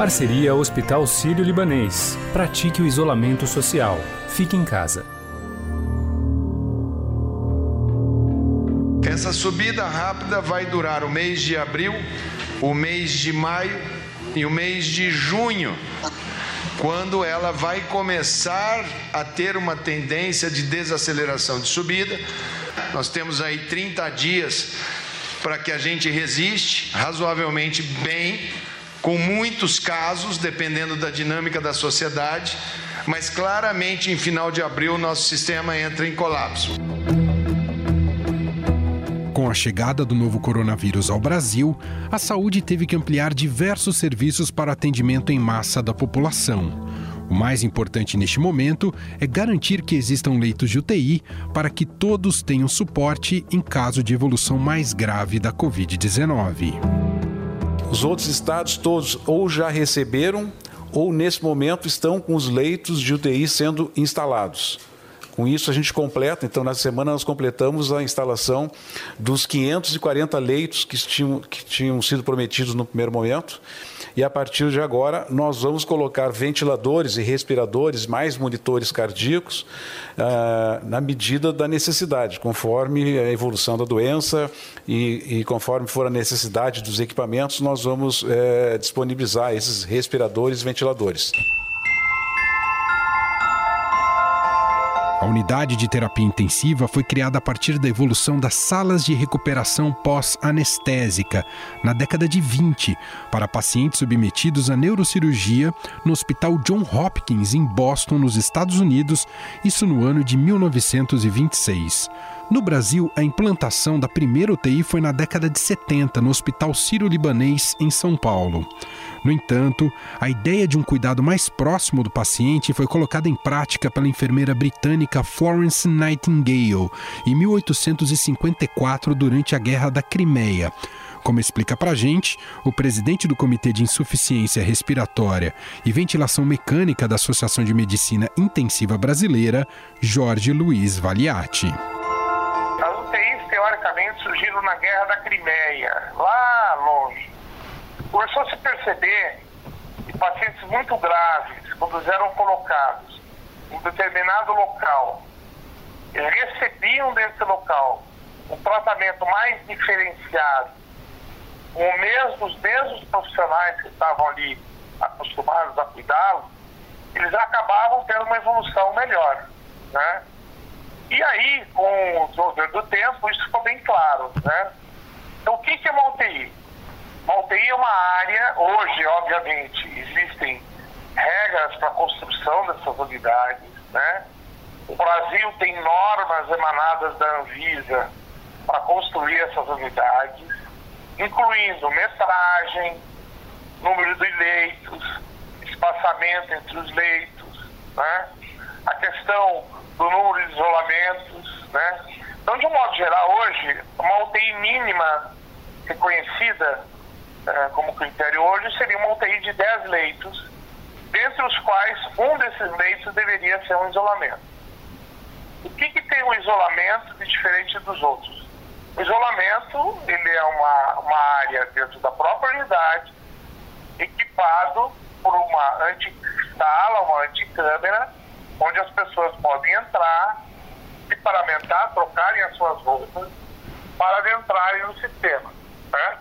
Parceria Hospital Sírio-Libanês. Pratique o isolamento social. Fique em casa. Essa subida rápida vai durar o mês de abril, o mês de maio e o mês de junho, quando ela vai começar a ter uma tendência de desaceleração de subida. Nós temos aí 30 dias para que a gente resiste razoavelmente bem com muitos casos, dependendo da dinâmica da sociedade, mas claramente em final de abril nosso sistema entra em colapso. Com a chegada do novo coronavírus ao Brasil, a saúde teve que ampliar diversos serviços para atendimento em massa da população. O mais importante neste momento é garantir que existam leitos de UTI para que todos tenham suporte em caso de evolução mais grave da Covid-19. Os outros estados todos ou já receberam ou nesse momento estão com os leitos de UTI sendo instalados. Com isso, a gente completa, então, na semana nós completamos a instalação dos 540 leitos que tinham, que tinham sido prometidos no primeiro momento e a partir de agora nós vamos colocar ventiladores e respiradores, mais monitores cardíacos, ah, na medida da necessidade, conforme a evolução da doença e, e conforme for a necessidade dos equipamentos, nós vamos eh, disponibilizar esses respiradores e ventiladores. A unidade de terapia intensiva foi criada a partir da evolução das salas de recuperação pós-anestésica, na década de 20, para pacientes submetidos à neurocirurgia no Hospital John Hopkins, em Boston, nos Estados Unidos, isso no ano de 1926. No Brasil, a implantação da primeira UTI foi na década de 70, no Hospital Sírio-Libanês, em São Paulo. No entanto, a ideia de um cuidado mais próximo do paciente foi colocada em prática pela enfermeira britânica Florence Nightingale em 1854 durante a Guerra da Crimeia. Como explica pra gente o presidente do Comitê de Insuficiência Respiratória e Ventilação Mecânica da Associação de Medicina Intensiva Brasileira, Jorge Luiz Valiati. As UTIs, teoricamente, surgiram na Guerra da Crimeia, lá longe começou a se perceber que pacientes muito graves, quando eram colocados em determinado local, recebiam desse local um tratamento mais diferenciado, com os mesmos profissionais que estavam ali acostumados a cuidá-los, eles acabavam tendo uma evolução melhor, né? E aí, com o desenvolver do tempo, isso ficou bem claro, né? Então, o que é uma UTI? Uma UTI é uma área, hoje, obviamente, existem regras para a construção dessas unidades, né? O Brasil tem normas emanadas da Anvisa para construir essas unidades, incluindo metragem, número de leitos, espaçamento entre os leitos, né? a questão do número de isolamentos. Né? Então, de um modo geral, hoje, uma UTI mínima reconhecida como critério hoje seria uma UTI de 10 leitos, dentre os quais um desses leitos deveria ser um isolamento. O que, que tem um isolamento de diferente dos outros? O isolamento ele é uma, uma área dentro da própria unidade, equipado por uma anti-sala, uma anti-câmera, onde as pessoas podem entrar, se paramentar, trocarem as suas roupas para adentrarem no sistema. Certo?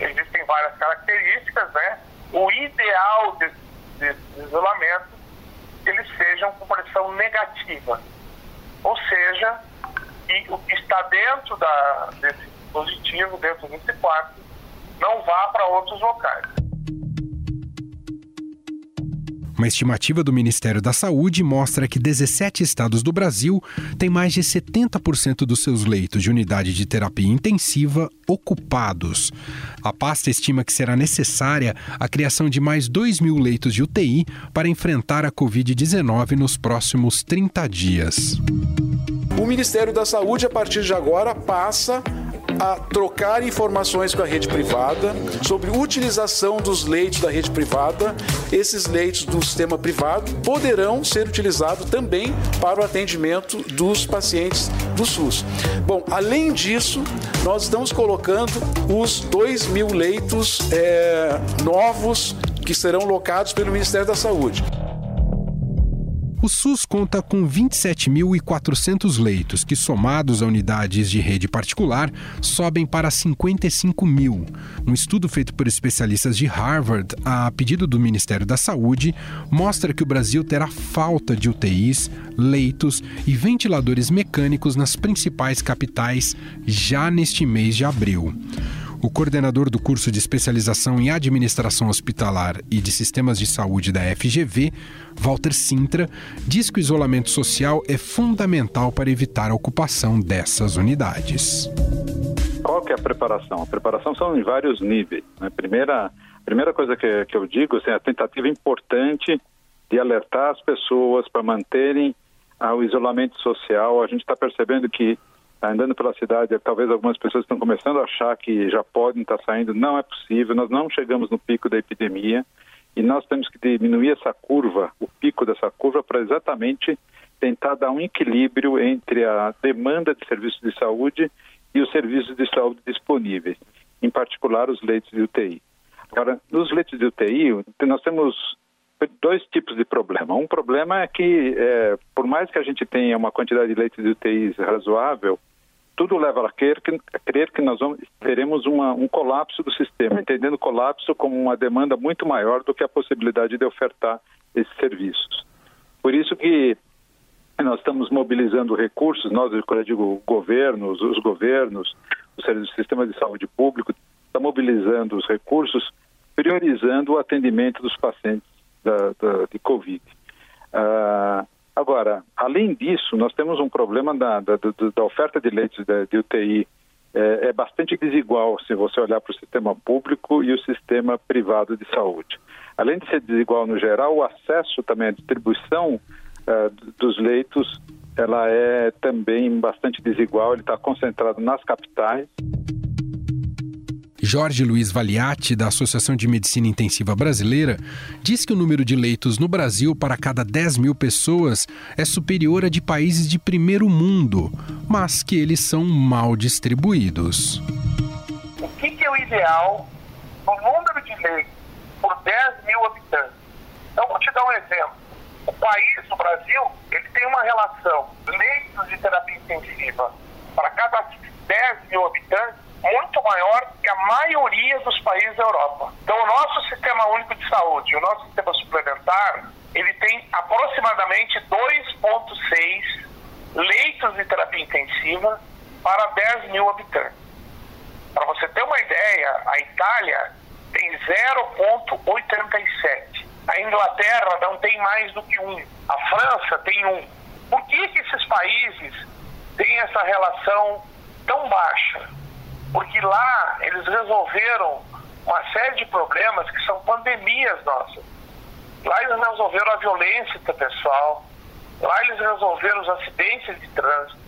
Existem várias características, né? O ideal desse, desse isolamento eles sejam com pressão negativa, ou seja, que o que está dentro da, desse dispositivo, dentro desse quarto, não vá para outros locais. Uma estimativa do Ministério da Saúde mostra que 17 estados do Brasil têm mais de 70% dos seus leitos de unidade de terapia intensiva ocupados. A pasta estima que será necessária a criação de mais 2 mil leitos de UTI para enfrentar a Covid-19 nos próximos 30 dias. O Ministério da Saúde, a partir de agora, passa a trocar informações com a rede privada sobre utilização dos leitos da rede privada. Esses leitos do sistema privado poderão ser utilizados também para o atendimento dos pacientes do SUS. Bom, além disso, nós estamos colocando os 2 mil leitos é, novos que serão locados pelo Ministério da Saúde. O SUS conta com 27.400 leitos, que, somados a unidades de rede particular, sobem para 55 mil. Um estudo feito por especialistas de Harvard, a pedido do Ministério da Saúde, mostra que o Brasil terá falta de UTIs, leitos e ventiladores mecânicos nas principais capitais já neste mês de abril. O coordenador do curso de especialização em administração hospitalar e de sistemas de saúde da FGV, Walter Sintra, diz que o isolamento social é fundamental para evitar a ocupação dessas unidades. Qual que é a preparação? A preparação são em vários níveis. Né? Primeira, primeira coisa que, que eu digo assim, é a tentativa importante de alertar as pessoas para manterem ah, o isolamento social. A gente está percebendo que andando pela cidade, talvez algumas pessoas estão começando a achar que já podem estar saindo. Não é possível, nós não chegamos no pico da epidemia e nós temos que diminuir essa curva, o pico dessa curva, para exatamente tentar dar um equilíbrio entre a demanda de serviços de saúde e os serviços de saúde disponíveis, em particular os leitos de UTI. Agora, nos leitos de UTI, nós temos dois tipos de problema. Um problema é que, é, por mais que a gente tenha uma quantidade de leitos de UTI razoável, tudo leva a crer que, a crer que nós vamos, teremos uma, um colapso do sistema, entendendo colapso como uma demanda muito maior do que a possibilidade de ofertar esses serviços. Por isso que nós estamos mobilizando recursos, nós, eu digo, governos, os governos, o sistema de saúde público, está mobilizando os recursos, priorizando o atendimento dos pacientes da, da, de Covid. Uh, agora, além disso, nós temos um problema da, da, da oferta de leitos de, UTI é, é, bastante desigual se você olhar para o sistema público e o sistema privado de saúde. Além de ser desigual no geral, o acesso também à distribuição uh, dos leitos ela é também bastante desigual, ele está concentrado nas capitais. Jorge Luiz Valiati, da Associação de Medicina Intensiva Brasileira, diz que o número de leitos no Brasil para cada 10 mil pessoas é superior a de países de primeiro mundo, mas que eles são mal distribuídos. O que, é o ideal no número de leitos por 10 mil habitantes? Então, vou te dar um exemplo. O país, o Brasil, ele tem uma relação leitos de terapia intensiva para cada 10 mil habitantes muito maior que a maioria dos países da Europa. Então, o nosso Sistema Único de Saúde, o nosso sistema suplementar, ele tem aproximadamente 2,6 leitos de terapia intensiva para 10 mil habitantes. Para você ter uma ideia, a Itália tem 0,87. A Inglaterra não tem mais do que um. A França tem um. Por que, que esses países têm essa relação tão baixa? Porque lá eles resolveram uma série de problemas que são pandemias nossas. Lá eles resolveram a violência pessoal, lá eles resolveram os acidentes de trânsito,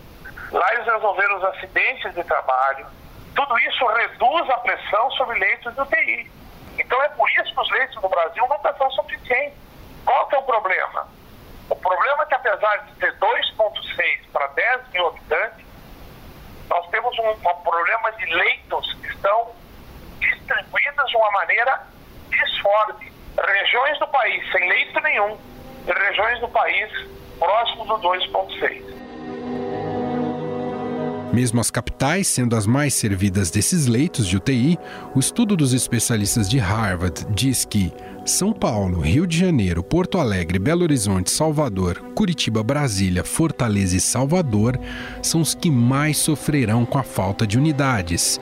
lá eles resolveram os acidentes de trabalho. Tudo isso reduz a pressão sobre leitos de UTI. Então é por isso que os leitos no Brasil nunca são suficientes. Qual que é o problema? O problema é que apesar de ter 2,6 para 10 mil habitantes, nós temos um, um problema de leitos que estão distribuídos de uma maneira disforme. Regiões do país sem leito nenhum e regiões do país próximo do 2,6. Mesmo as capitais sendo as mais servidas desses leitos de UTI, o estudo dos especialistas de Harvard diz que são Paulo, Rio de Janeiro, Porto Alegre, Belo Horizonte, Salvador, Curitiba, Brasília, Fortaleza e Salvador são os que mais sofrerão com a falta de unidades.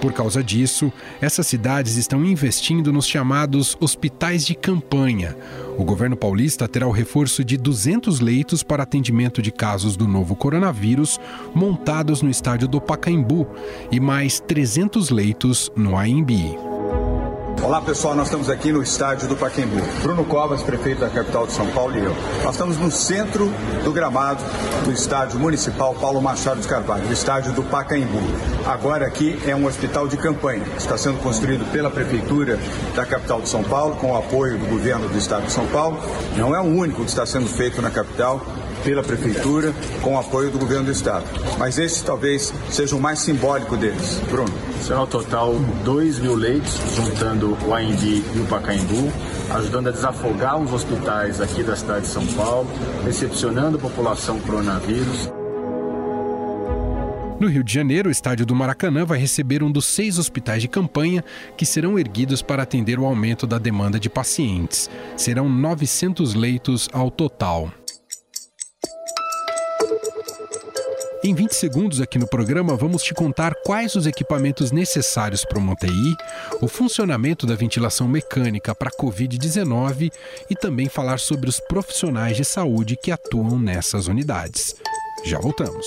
Por causa disso, essas cidades estão investindo nos chamados hospitais de campanha. O governo paulista terá o reforço de 200 leitos para atendimento de casos do novo coronavírus montados no estádio do Pacaembu e mais 300 leitos no AMB. Olá pessoal, nós estamos aqui no estádio do Paquembu. Bruno Covas, prefeito da capital de São Paulo e eu. Nós estamos no centro do gramado do estádio municipal Paulo Machado de Carvalho, o estádio do Pacaembu. Agora aqui é um hospital de campanha. Está sendo construído pela Prefeitura da capital de São Paulo, com o apoio do governo do Estado de São Paulo. Não é o único que está sendo feito na capital pela Prefeitura, com o apoio do governo do Estado. Mas esse talvez seja o mais simbólico deles. Bruno. Será o total 2 mil leitos, juntando o AMB e o Pacaembu, ajudando a desafogar os hospitais aqui da cidade de São Paulo, recepcionando a população coronavírus. No Rio de Janeiro, o estádio do Maracanã vai receber um dos seis hospitais de campanha que serão erguidos para atender o aumento da demanda de pacientes. Serão 900 leitos ao total. Em 20 segundos aqui no programa, vamos te contar quais os equipamentos necessários para uma UTI, o funcionamento da ventilação mecânica para a Covid-19 e também falar sobre os profissionais de saúde que atuam nessas unidades. Já voltamos.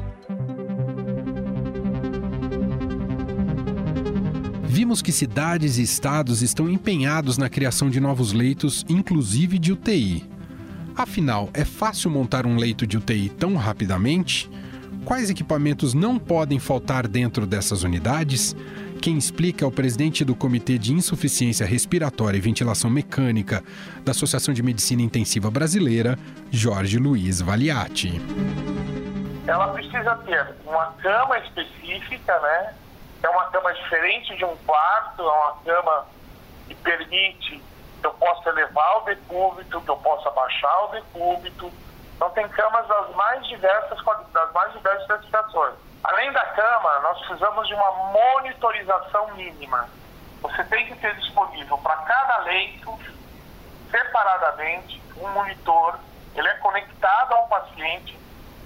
Vimos que cidades e estados estão empenhados na criação de novos leitos, inclusive de UTI. Afinal, é fácil montar um leito de UTI tão rapidamente? Quais equipamentos não podem faltar dentro dessas unidades? Quem explica é o presidente do Comitê de Insuficiência Respiratória e Ventilação Mecânica da Associação de Medicina Intensiva Brasileira, Jorge Luiz Valiati. Ela precisa ter uma cama específica, né? É uma cama diferente de um quarto, é uma cama que permite que eu possa elevar o decúbito, que eu possa baixar o decúbito. Então tem camas das mais diversas, das mais diversas especificações. Além da cama, nós precisamos de uma monitorização mínima. Você tem que ter disponível para cada leito, separadamente, um monitor. Ele é conectado ao paciente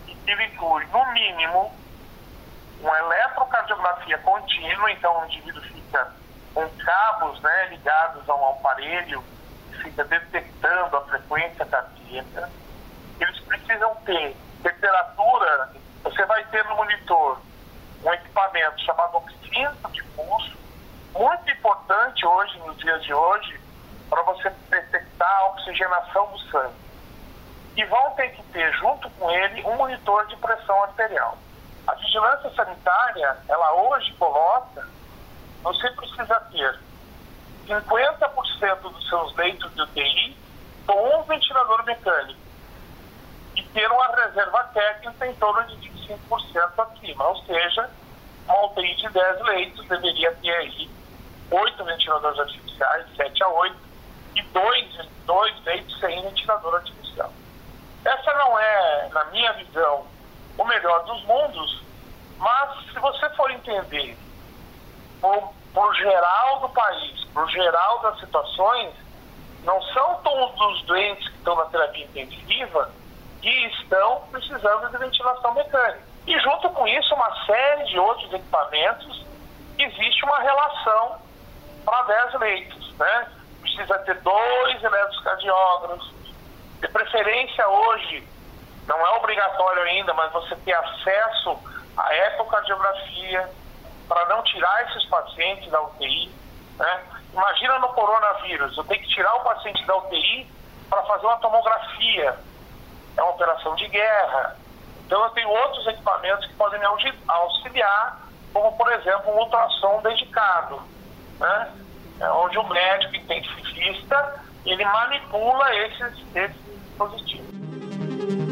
e ele inclui, no mínimo, uma eletrocardiografia contínua, então o indivíduo fica com cabos né, ligados a um aparelho fica detectando a frequência cardíaca. Eles precisam ter temperatura, você vai ter no monitor um equipamento chamado oxímetro de pulso, muito importante hoje, nos dias de hoje, para você detectar a oxigenação do sangue. E vão ter que ter, junto com ele, um monitor de pressão arterial. A vigilância sanitária, ela hoje coloca, você precisa ter 50% dos seus leitos de UTI com um ventilador mecânico e ter uma reserva técnica em torno de 25% acima, ou seja, uma UTI de 10 leitos deveria ter aí 8 ventiladores artificiais, 7 a 8, e 2, dois leitos sem ventilador artificial. Essa não é, na minha visão, o melhor dos mundos, mas se você for entender por, por geral do país, por geral das situações, não são todos os doentes que estão na terapia intensiva que estão precisando de ventilação mecânica. E junto com isso, uma série de outros equipamentos, existe uma relação para 10 leitos. Né? Precisa ter dois eletrocardiógrafos, de preferência hoje não é obrigatório ainda, mas você ter acesso à ecocardiografia para não tirar esses pacientes da UTI. Né? Imagina no coronavírus, eu tenho que tirar o paciente da UTI para fazer uma tomografia. É uma operação de guerra. Então eu tenho outros equipamentos que podem me auxiliar, como por exemplo um ultrassom dedicado, né? É onde o médico intensivista ele manipula esses, esses dispositivos.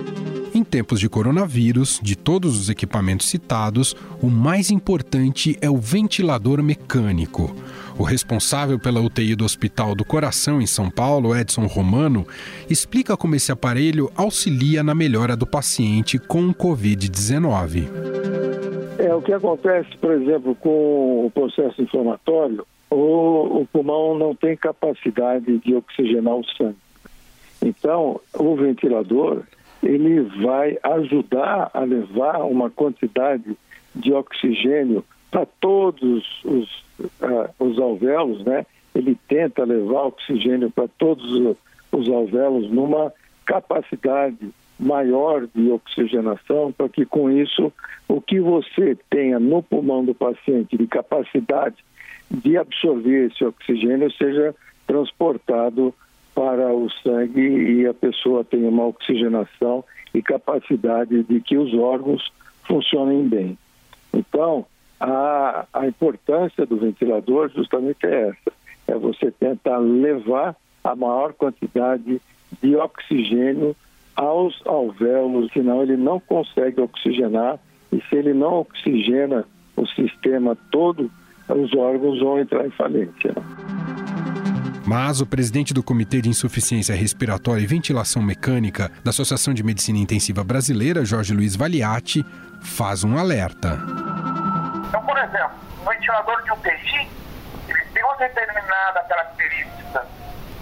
Em tempos de coronavírus, de todos os equipamentos citados, o mais importante é o ventilador mecânico. O responsável pela UTI do Hospital do Coração em São Paulo, Edson Romano, explica como esse aparelho auxilia na melhora do paciente com o Covid-19. É, o que acontece, por exemplo, com o processo inflamatório, o, o pulmão não tem capacidade de oxigenar o sangue. Então, o ventilador ele vai ajudar a levar uma quantidade de oxigênio para todos os, uh, os alvéolos, né? Ele tenta levar oxigênio para todos os alvéolos numa capacidade maior de oxigenação, para que com isso o que você tenha no pulmão do paciente de capacidade de absorver esse oxigênio seja transportado para o sangue e a pessoa tenha uma oxigenação e capacidade de que os órgãos funcionem bem. Então, a, a importância do ventilador justamente é essa, é você tentar levar a maior quantidade de oxigênio aos alvéolos, senão ele não consegue oxigenar e se ele não oxigena o sistema todo, os órgãos vão entrar em falência. Mas o presidente do Comitê de Insuficiência Respiratória e Ventilação Mecânica da Associação de Medicina Intensiva Brasileira, Jorge Luiz Valiati, faz um alerta. Então, por exemplo, o ventilador de UTI ele tem uma determinada característica.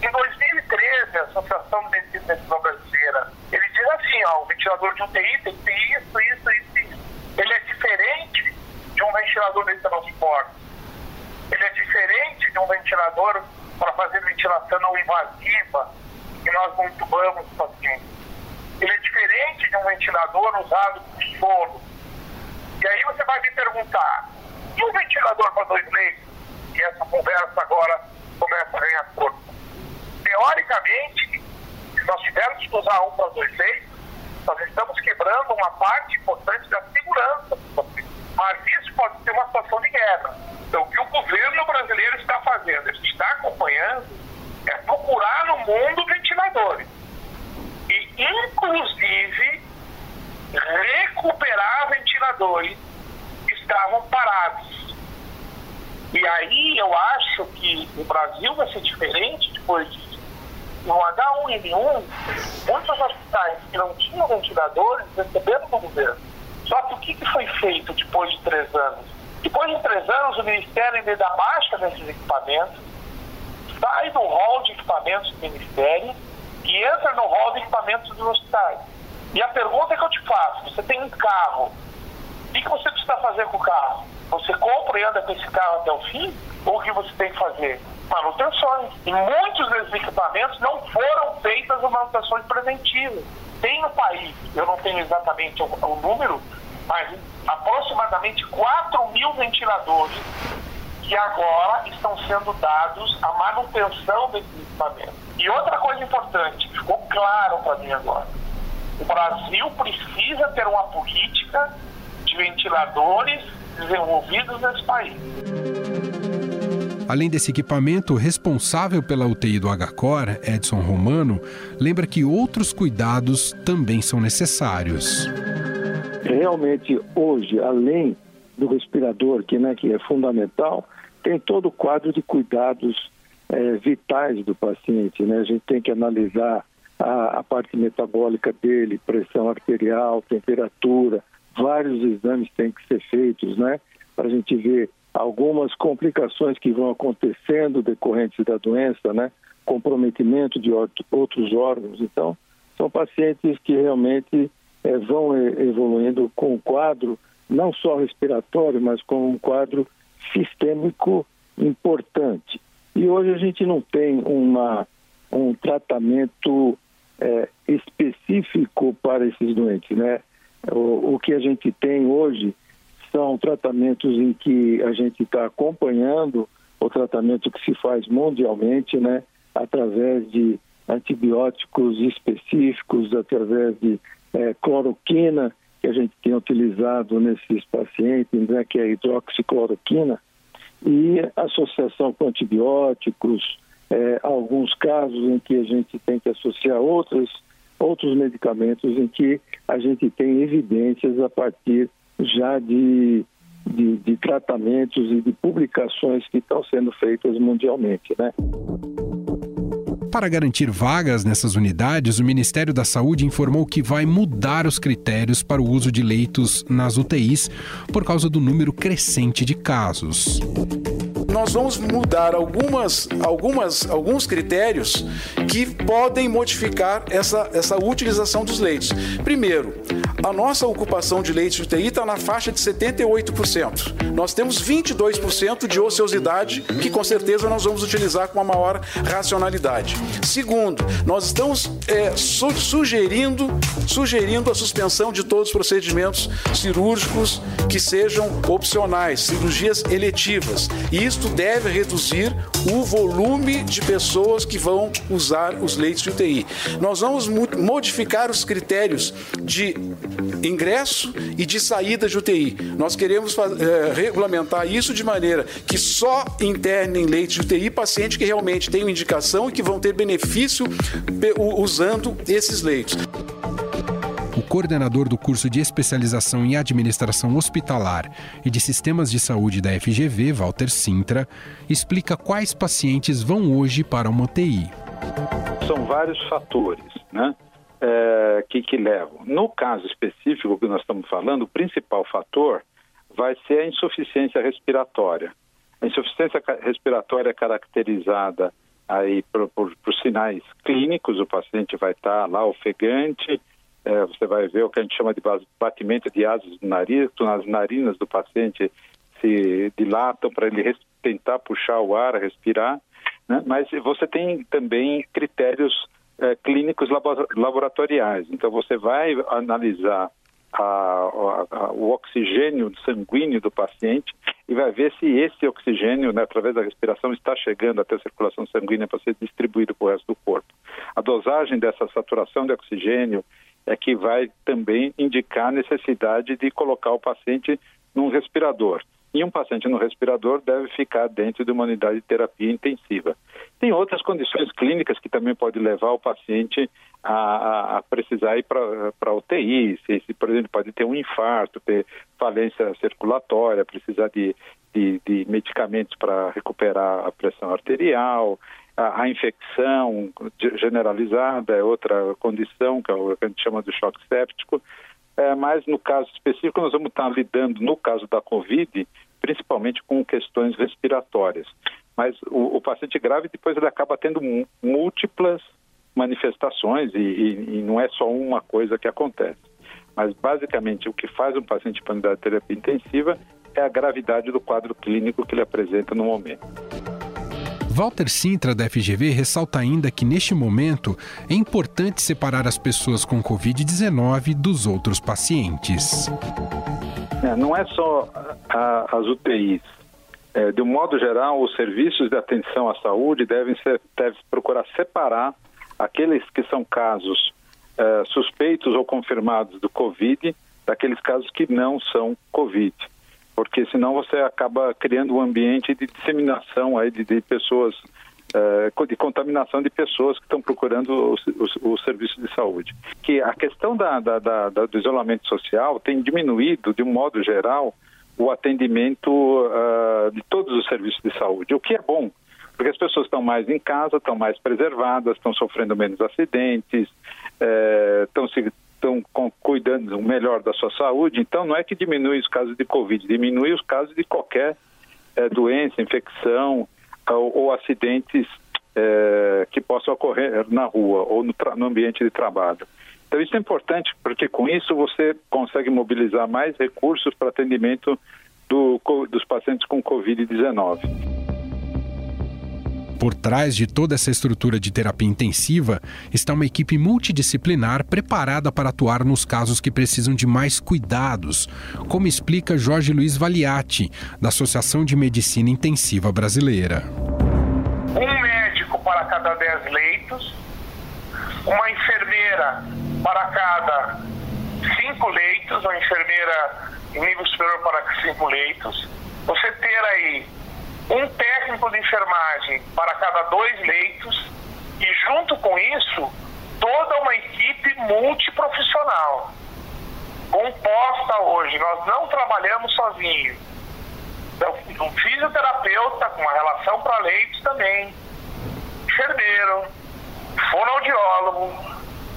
Em 2013, a Associação de Medicina Intensiva Brasileira, ele diz assim, ó, o ventilador de UTI tem que ter isso, isso, isso, isso. Ele é diferente de um ventilador de transporte. Ele é diferente de um ventilador ventilação não invasiva, que nós não entubamos o paciente. Ele é diferente de um ventilador usado por solo. E aí você vai me perguntar, e um ventilador para dois leitos? E essa conversa agora começa a ganhar corpo. Teoricamente, se nós tivermos que usar um para dois leitos, nós estamos quebrando uma parte importante da segurança. Mas isso pode ser uma situação de guerra. Então, o que o governo brasileiro está fazendo, ele está acompanhando, é procurar no mundo ventiladores. E, inclusive, recuperar ventiladores que estavam parados. E aí eu acho que o Brasil vai ser diferente depois disso. No H1N1, muitos hospitais que não tinham ventiladores receberam do governo. Só que o que foi feito depois de três anos? Depois de três anos, o Ministério ainda dá baixa desses equipamentos, sai do rol de equipamentos do Ministério e entra no rol de equipamentos dos hospitais. E a pergunta que eu te faço, você tem um carro, o que você precisa fazer com o carro? Você compra e anda com esse carro até o fim? Ou o que você tem que fazer? Manutenções. E muitos desses equipamentos não foram feitas manutenções preventivas. Tem no país, eu não tenho exatamente o, o número, mas aproximadamente 4 mil ventiladores que agora estão sendo dados à manutenção desse equipamento. E outra coisa importante, ficou claro para mim agora, o Brasil precisa ter uma política de ventiladores desenvolvidos nesse país. Além desse equipamento, o responsável pela UTI do HCOR, Edson Romano, lembra que outros cuidados também são necessários realmente hoje, além do respirador, que, né, que é fundamental, tem todo o quadro de cuidados é, vitais do paciente. Né? A gente tem que analisar a, a parte metabólica dele, pressão arterial, temperatura, vários exames têm que ser feitos, né? Para a gente ver algumas complicações que vão acontecendo decorrentes da doença, né? Comprometimento de outros órgãos. Então, são pacientes que realmente é, vão evoluindo com um quadro não só respiratório, mas com um quadro sistêmico importante. E hoje a gente não tem uma, um tratamento é, específico para esses doentes, né? O, o, que a gente tem hoje são tratamentos em que a gente está acompanhando o tratamento que se faz mundialmente, né? Através de antibióticos específicos, através de é, cloroquina, que a gente tem utilizado nesses pacientes, né, que é a hidroxicloroquina, e associação com antibióticos, é, alguns casos em que a gente tem que associar outros, outros medicamentos em que a gente tem evidências a partir já de, de, de tratamentos e de publicações que estão sendo feitas mundialmente, né? Para garantir vagas nessas unidades, o Ministério da Saúde informou que vai mudar os critérios para o uso de leitos nas UTIs por causa do número crescente de casos. Nós vamos mudar algumas, algumas, alguns critérios que podem modificar essa, essa utilização dos leitos. Primeiro, a nossa ocupação de leitos de UTI está na faixa de 78%. Nós temos 22% de ociosidade que com certeza nós vamos utilizar com uma maior racionalidade. Segundo, nós estamos é, su sugerindo, sugerindo a suspensão de todos os procedimentos cirúrgicos que sejam opcionais, cirurgias eletivas. E deve reduzir o volume de pessoas que vão usar os leitos de UTI. Nós vamos modificar os critérios de ingresso e de saída de UTI. Nós queremos é, regulamentar isso de maneira que só internem leitos de UTI pacientes que realmente tenham indicação e que vão ter benefício usando esses leitos. Coordenador do curso de especialização em administração hospitalar e de sistemas de saúde da FGV, Walter Sintra, explica quais pacientes vão hoje para uma UTI. São vários fatores, né? É, que, que levam. No caso específico que nós estamos falando, o principal fator vai ser a insuficiência respiratória. A insuficiência respiratória é caracterizada aí por, por, por sinais clínicos, o paciente vai estar lá ofegante, é, você vai ver o que a gente chama de batimento de asas do nariz, as narinas do paciente se dilatam para ele tentar puxar o ar, respirar, né? mas você tem também critérios é, clínicos laboratoriais. Então você vai analisar a, a, a, o oxigênio sanguíneo do paciente e vai ver se esse oxigênio, né, através da respiração, está chegando até a circulação sanguínea para ser distribuído para o resto do corpo. A dosagem dessa saturação de oxigênio é que vai também indicar a necessidade de colocar o paciente num respirador. E um paciente no respirador deve ficar dentro de uma unidade de terapia intensiva. Tem outras condições clínicas que também podem levar o paciente a, a precisar ir para UTI. Se, se, por exemplo, pode ter um infarto, ter falência circulatória, precisar de, de, de medicamentos para recuperar a pressão arterial, a, a, infecção generalizada é outra condição, que, é o, que a gente chama de choque séptico. É, mas no caso específico, nós vamos estar lidando, no caso da Covid, principalmente com questões respiratórias. Mas o, o paciente grave, depois, ele acaba tendo múltiplas manifestações e, e, e, não é só uma coisa que acontece. Mas, basicamente, o que faz um paciente para de terapia intensiva é a gravidade do quadro clínico que ele apresenta no momento. Walter Sintra, da FGV, ressalta ainda que, neste momento, é importante separar as pessoas com Covid-19 dos outros pacientes. É, não é só a, as UTIs. É, de um modo geral, os serviços de atenção à saúde devem, ser, devem procurar separar aqueles que são casos é, suspeitos ou confirmados do Covid daqueles casos que não são Covid porque senão você acaba criando um ambiente de disseminação aí de, de pessoas, uh, de contaminação de pessoas que estão procurando o, serviço de saúde. Que a questão da, da, da, do isolamento social tem diminuído, de um modo geral, o atendimento uh, de todos os serviços de saúde, o que é bom, porque as pessoas estão mais em casa, estão mais preservadas, estão sofrendo menos acidentes, eh, estão se estão cuidando melhor da sua saúde, então não é que diminui os casos de Covid, diminui os casos de qualquer é, doença, infecção ou, ou acidentes é, que possam ocorrer na rua ou no, no ambiente de trabalho. Então isso é importante porque com isso você consegue mobilizar mais recursos para atendimento do, dos pacientes com Covid-19. Por trás de toda essa estrutura de terapia intensiva está uma equipe multidisciplinar preparada para atuar nos casos que precisam de mais cuidados, como explica Jorge Luiz Valiati, da Associação de Medicina Intensiva Brasileira. Um médico para cada 10 leitos, uma enfermeira para cada 5 leitos, uma enfermeira em nível superior para 5 leitos. Você ter aí um técnico de enfermagem para cada dois leitos e, junto com isso, toda uma equipe multiprofissional. Composta hoje, nós não trabalhamos sozinhos. Então, um fisioterapeuta com uma relação para leitos também, enfermeiro, fonoaudiólogo,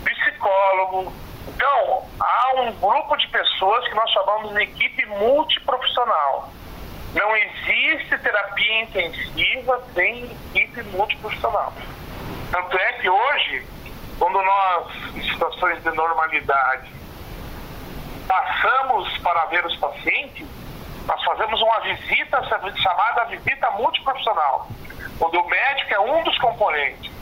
psicólogo. Então, há um grupo de pessoas que nós chamamos de equipe multiprofissional Não existe terapia intensiva sem equipe multiprofissional. Tanto é que hoje, quando nós, em situações de normalidade, passamos para ver os pacientes, nós fazemos uma visita chamada visita multiprofissional, onde o médico é um dos componentes.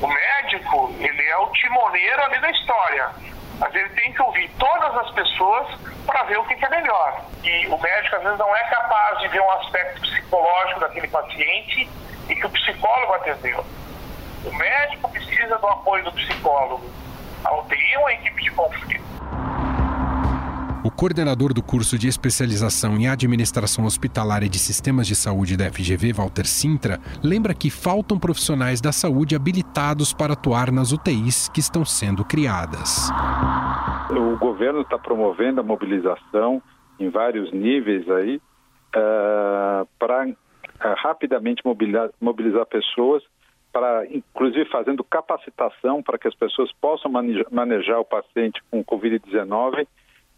O médico, ele é o timoneiro ali da história, mas ele tem que ouvir todas as pessoas para ver o que, que é melhor. E o médico, às vezes, não é capaz de ver um aspecto psicológico daquele paciente e que o psicólogo atendeu. O médico precisa do apoio do psicólogo. A UTI é uma equipe de conflito. Coordenador do curso de especialização em administração hospitalar e de sistemas de saúde da FGV, Walter Sintra, lembra que faltam profissionais da saúde habilitados para atuar nas UTIs que estão sendo criadas. O governo está promovendo a mobilização em vários níveis aí uh, para uh, rapidamente mobilizar, mobilizar pessoas para, inclusive, fazendo capacitação para que as pessoas possam manejar o paciente com Covid-19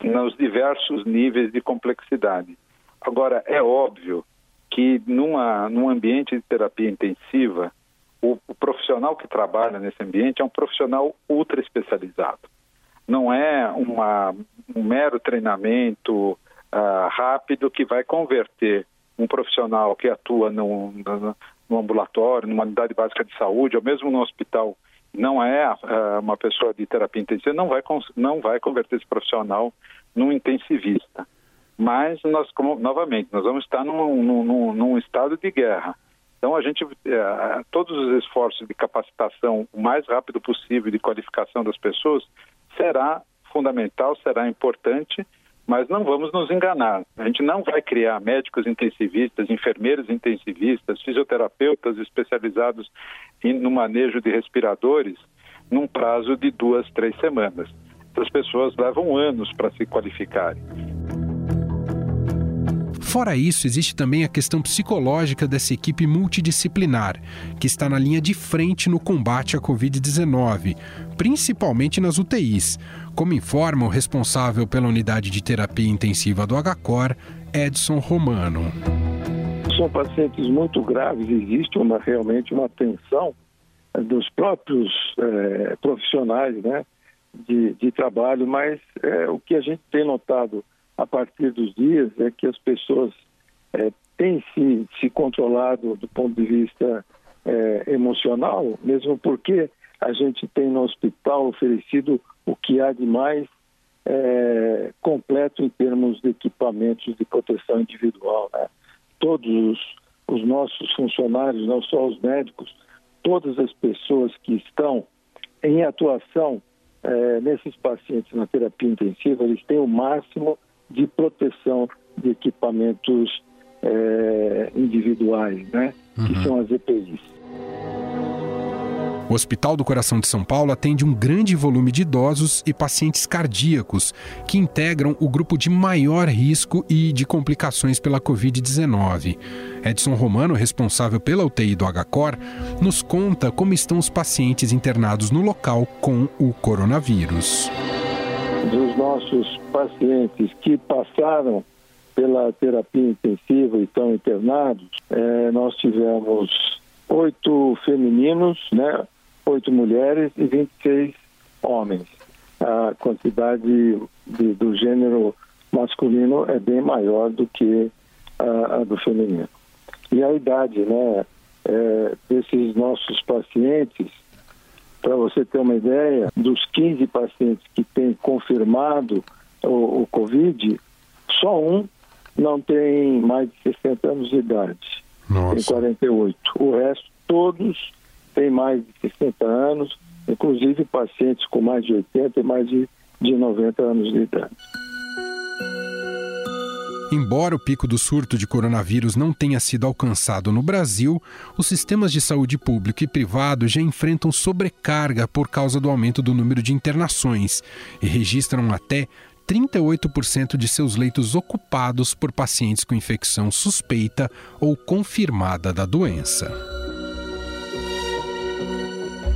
nos diversos níveis de complexidade. Agora, é óbvio que numa, num ambiente de terapia intensiva, o, o, profissional que trabalha nesse ambiente é um profissional ultra especializado. Não é uma, um mero treinamento uh, rápido que vai converter um profissional que atua no, no, no, ambulatório, numa unidade básica de saúde, ou mesmo no hospital, não é uh, uma pessoa de terapia intensiva, não vai, não vai converter esse profissional num intensivista. Mas nós, como, novamente, nós vamos estar num, num, num estado de guerra. Então a gente, é, todos os esforços de capacitação o mais rápido possível de qualificação das pessoas será fundamental, será importante, mas não vamos nos enganar. A gente não vai criar médicos intensivistas, enfermeiros intensivistas, fisioterapeutas especializados no manejo de respiradores num prazo de duas, três semanas. Essas pessoas levam anos para se qualificarem. Fora isso, existe também a questão psicológica dessa equipe multidisciplinar, que está na linha de frente no combate à Covid-19, principalmente nas UTIs, como informa o responsável pela unidade de terapia intensiva do HCOR, Edson Romano. São pacientes muito graves, existe uma, realmente uma tensão dos próprios é, profissionais, né? de, de trabalho, mas é, o que a gente tem notado a partir dos dias é que as pessoas é, têm se, se controlado do ponto de vista emocional, mesmo porque a gente tem no hospital oferecido o que há de mais é, completo em termos de equipamentos de proteção individual. Né? Todos os, os nossos funcionários, não só os médicos, todas as pessoas que estão em atuação é, nesses pacientes na terapia intensiva, eles têm o máximo de proteção de equipamentos é, individuais, né? Uhum. Que são as EPIs. O Hospital do Coração de São Paulo atende um grande volume de idosos e pacientes cardíacos que integram o grupo de maior risco e de complicações pela Covid-19. Edson Romano, responsável pela UTI do HCOR, nos conta como estão os pacientes internados no local com o coronavírus. Dos nossos pacientes que passaram pela terapia intensiva e estão internados, é, nós tivemos oito femininos, né, oito mulheres e 26 homens. A quantidade de, do gênero masculino é bem maior do que a, a do feminino. E a idade né, é, desses nossos pacientes, para você ter uma ideia, dos 15 pacientes que têm confirmado o, o Covid, só um não tem mais de 60 anos de idade. Nossa. Tem 48. O resto, todos têm mais de 60 anos, inclusive pacientes com mais de 80 e mais de, de 90 anos de idade. Embora o pico do surto de coronavírus não tenha sido alcançado no Brasil, os sistemas de saúde público e privado já enfrentam sobrecarga por causa do aumento do número de internações e registram até 38% de seus leitos ocupados por pacientes com infecção suspeita ou confirmada da doença.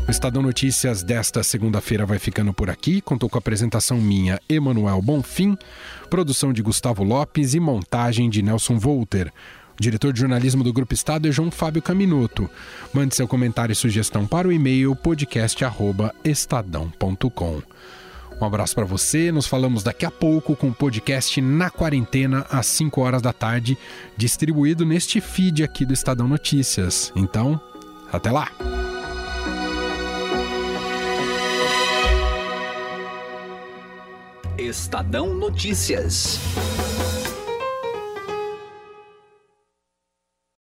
O Estadão Notícias desta segunda-feira vai ficando por aqui. Contou com a apresentação minha, Emanuel Bonfim, produção de Gustavo Lopes e montagem de Nelson Volter. O diretor de jornalismo do Grupo Estado é João Fábio Caminoto. Mande seu comentário e sugestão para o e-mail podcast@estadão.com. Um abraço para você. Nos falamos daqui a pouco com o podcast Na Quarentena, às 5 horas da tarde, distribuído neste feed aqui do Estadão Notícias. Então, até lá! Estadão Notícias.